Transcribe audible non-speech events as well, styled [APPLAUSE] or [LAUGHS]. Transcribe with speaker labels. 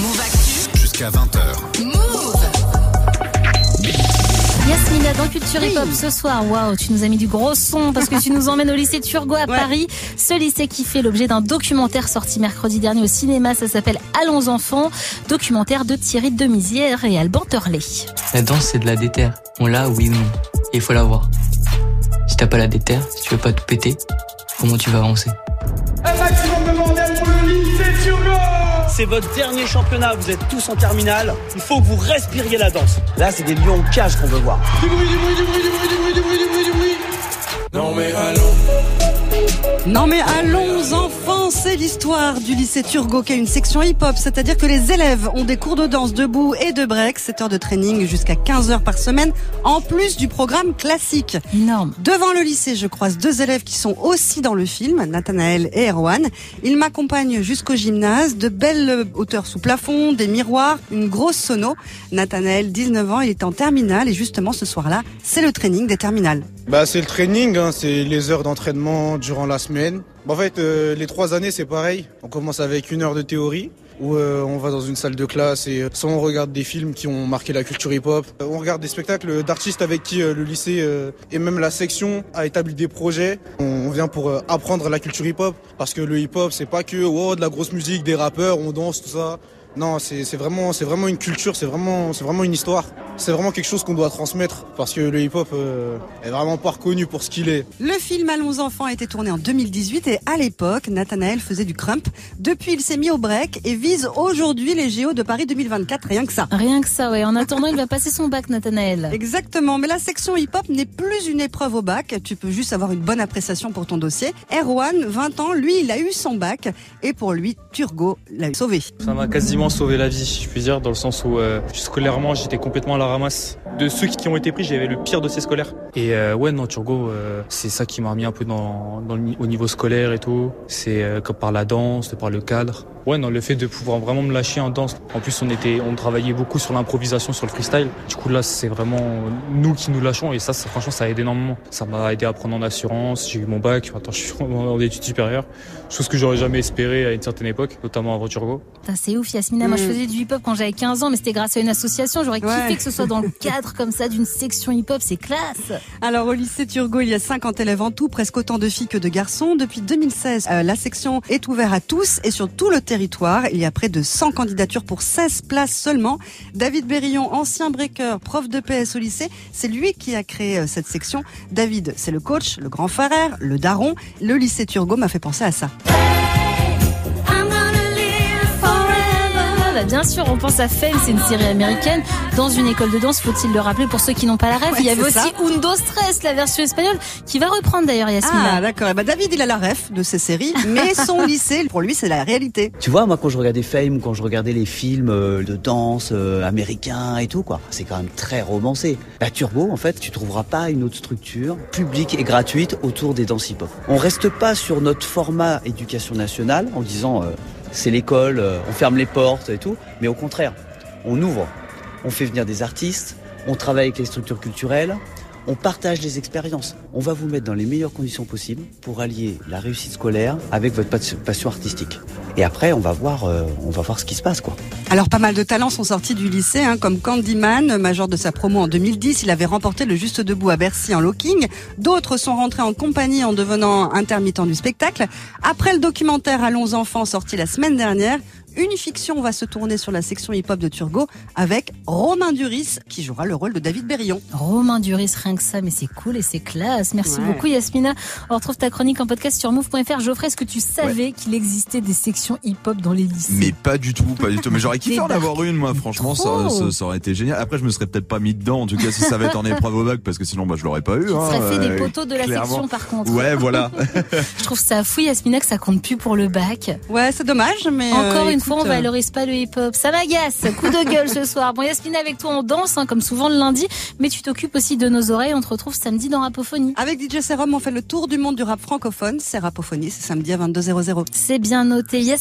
Speaker 1: Move Actu.
Speaker 2: Jusqu'à 20h.
Speaker 1: Move.
Speaker 3: Yasmina, dans Culture Hip Hop ce soir, waouh, tu nous as mis du gros son parce que tu nous emmènes au lycée Turgot à Paris. Ce lycée qui fait l'objet d'un documentaire sorti mercredi dernier au cinéma, ça s'appelle Allons enfants, documentaire de Thierry Demisière et Alban Turley.
Speaker 4: La danse, c'est de la déterre. On l'a, oui ou non. Et il faut l'avoir. Si t'as pas la déterre, si tu veux pas tout péter, comment tu vas avancer?
Speaker 5: C'est votre dernier championnat, vous êtes tous en terminale. Il faut que vous respiriez la danse. Là, c'est des lions en cage qu'on veut voir.
Speaker 6: Du bruit, du bruit, du bruit, du bruit, du bruit, du bruit, du bruit, du bruit Non mais allons
Speaker 7: Non mais allons c'est l'histoire du lycée Turgot qui a une section hip-hop, c'est-à-dire que les élèves ont des cours de danse debout et de break, 7 heures de training jusqu'à 15 heures par semaine, en plus du programme classique.
Speaker 3: Énorme.
Speaker 7: Devant le lycée, je croise deux élèves qui sont aussi dans le film, Nathanaël et Erwan. Ils m'accompagnent jusqu'au gymnase, de belles hauteurs sous plafond, des miroirs, une grosse sono. Nathanaël, 19 ans, il est en terminale et justement ce soir-là, c'est le training des terminales.
Speaker 8: Bah c'est le training, hein, c'est les heures d'entraînement durant la semaine. Bah, en fait, euh, les trois années c'est pareil. On commence avec une heure de théorie où euh, on va dans une salle de classe et euh, soit on regarde des films qui ont marqué la culture hip-hop, euh, on regarde des spectacles d'artistes avec qui euh, le lycée euh, et même la section a établi des projets. On, on vient pour apprendre la culture hip-hop parce que le hip-hop c'est pas que wow, de la grosse musique, des rappeurs, on danse tout ça. Non, c'est vraiment, c'est vraiment une culture, c'est vraiment, c'est vraiment une histoire. C'est vraiment quelque chose qu'on doit transmettre parce que le hip-hop euh, est vraiment pas reconnu pour ce qu'il est.
Speaker 7: Le film Allons enfants a été tourné en 2018 et à l'époque, Nathanaël faisait du crump. Depuis, il s'est mis au break et vise aujourd'hui les JO de Paris 2024, rien que ça.
Speaker 3: Rien que ça, ouais. En attendant, il va passer son bac, Nathanaël.
Speaker 7: Exactement, mais la section hip-hop n'est plus une épreuve au bac, tu peux juste avoir une bonne appréciation pour ton dossier. Erwan, 20 ans, lui, il a eu son bac et pour lui, Turgot l'a sauvé.
Speaker 9: Ça m'a quasiment sauvé la vie, si je puis dire, dans le sens où euh, scolairement j'étais complètement à la ramasse. De ceux qui ont été pris, j'avais le pire dossier scolaire. Et euh, ouais, non, Turgot, euh, c'est ça qui m'a remis un peu dans, au niveau scolaire et tout. C'est comme par la danse, par le cadre. Ouais, non, le fait de pouvoir vraiment me lâcher en danse. En plus, on était, on travaillait beaucoup sur l'improvisation, sur le freestyle. Du coup, là, c'est vraiment nous qui nous lâchons et ça, ça, franchement, ça aide énormément. Ça m'a aidé à prendre en assurance. J'ai eu mon bac. Maintenant, je suis en études supérieures. Chose que j'aurais jamais espéré à une certaine époque, notamment avant Turgot.
Speaker 3: Putain, C'est ouf, Yasmina. Moi, je
Speaker 7: Mm.
Speaker 3: faisais du hip-hop quand j'avais 15 ans, mais c'était grâce à une association. J'aurais
Speaker 7: Ouais.
Speaker 3: kiffé que ce soit dans le [LAUGHS] cadre comme ça d'une section hip-hop. C'est classe.
Speaker 7: Alors au lycée Turgot, il y a 50 élèves en tout, presque autant de filles que de garçons. Depuis 2016, euh, la section est ouverte à tous et sur tout le Il y a près de 100 candidatures pour 16 places seulement. David Berillon, ancien breaker, prof de PS au lycée, c'est lui qui a créé euh, cette section. David, c'est le coach, le grand frère, le daron. Le lycée Turgot m'a fait penser à ça.
Speaker 3: Bah, bien sûr, on pense à Fame, c'est une série américaine. Dans une école de danse, faut-il le rappeler pour ceux qui n'ont pas la rêve?
Speaker 7: Ouais,
Speaker 3: il y avait aussi
Speaker 7: ça.
Speaker 3: Undo Stress, la version espagnole, qui va reprendre d'ailleurs Yasmina.
Speaker 7: Ah d'accord, Eh ben, David il a la ref de ces séries, mais son [LAUGHS] lycée, pour lui c'est la réalité.
Speaker 10: Tu vois, moi, quand je regardais Fame, quand je regardais les films euh, de danse euh, américains et tout, quoi, c'est quand même très romancé. La Turbo, en fait, tu trouveras pas une autre structure publique et gratuite autour des danses hip-hop. On reste pas sur notre format éducation nationale en disant euh, c'est l'école, euh, on ferme les portes et tout, mais au contraire, on ouvre, on fait venir des artistes, on travaille avec les structures culturelles. On partage les expériences. On va vous mettre dans les meilleures conditions possibles pour allier la réussite scolaire avec votre pas- passion artistique. Et après, on va voir, euh, on va voir ce qui se passe, quoi.
Speaker 7: Alors pas mal de talents sont sortis du lycée, hein, comme Candyman, major de sa promo en 2010, il avait remporté le Juste Debout à Bercy en locking. D'autres sont rentrés en compagnie en devenant intermittents du spectacle. Après le documentaire Allons enfants sorti la semaine dernière, une fiction va se tourner sur la section hip-hop de Turgot avec Romain Duris qui jouera le rôle de David Berillon.
Speaker 3: Romain Duris, rien que ça, mais c'est cool et c'est classe. Merci
Speaker 7: Ouais.
Speaker 3: beaucoup Yasmina. On retrouve ta chronique en podcast sur move.fr. Geoffrey, est-ce que tu savais qu'il existait des sections hip-hop dans les lycées?
Speaker 11: Mais pas du tout, pas du tout. Mais j'aurais [LAUGHS] kiffé en avoir une, moi. Franchement, ça,
Speaker 3: Trop.
Speaker 11: ça, ça aurait été génial. Après, je me serais peut-être pas mis dedans. En tout cas, si ça va être en épreuve au bac, parce que sinon, bah, je l'aurais pas eu.
Speaker 3: Tu
Speaker 11: hein,
Speaker 3: serais fait des
Speaker 11: euh,
Speaker 3: poteaux de la
Speaker 11: clairement.
Speaker 3: section par contre.
Speaker 11: Ouais, voilà. [LAUGHS]
Speaker 3: Je trouve ça fou Yasmina que ça compte plus pour le bac.
Speaker 7: Ouais, c'est dommage, mais
Speaker 3: Encore
Speaker 7: euh,
Speaker 3: une
Speaker 7: écoute,
Speaker 3: fois, on
Speaker 7: euh,
Speaker 3: valorise pas le hip-hop. Ça m'agace. Coup de gueule ce soir. Bon, Yasmina, avec toi, on danse, hein, comme souvent le lundi, mais tu t'occupes aussi de nos oreilles. On te retrouve samedi dans Rapophonie.
Speaker 7: Avec DJ Serum, on fait le tour du monde du rap francophone. C'est Rapophonie, c'est samedi à 22h00.
Speaker 3: C'est bien noté. Yes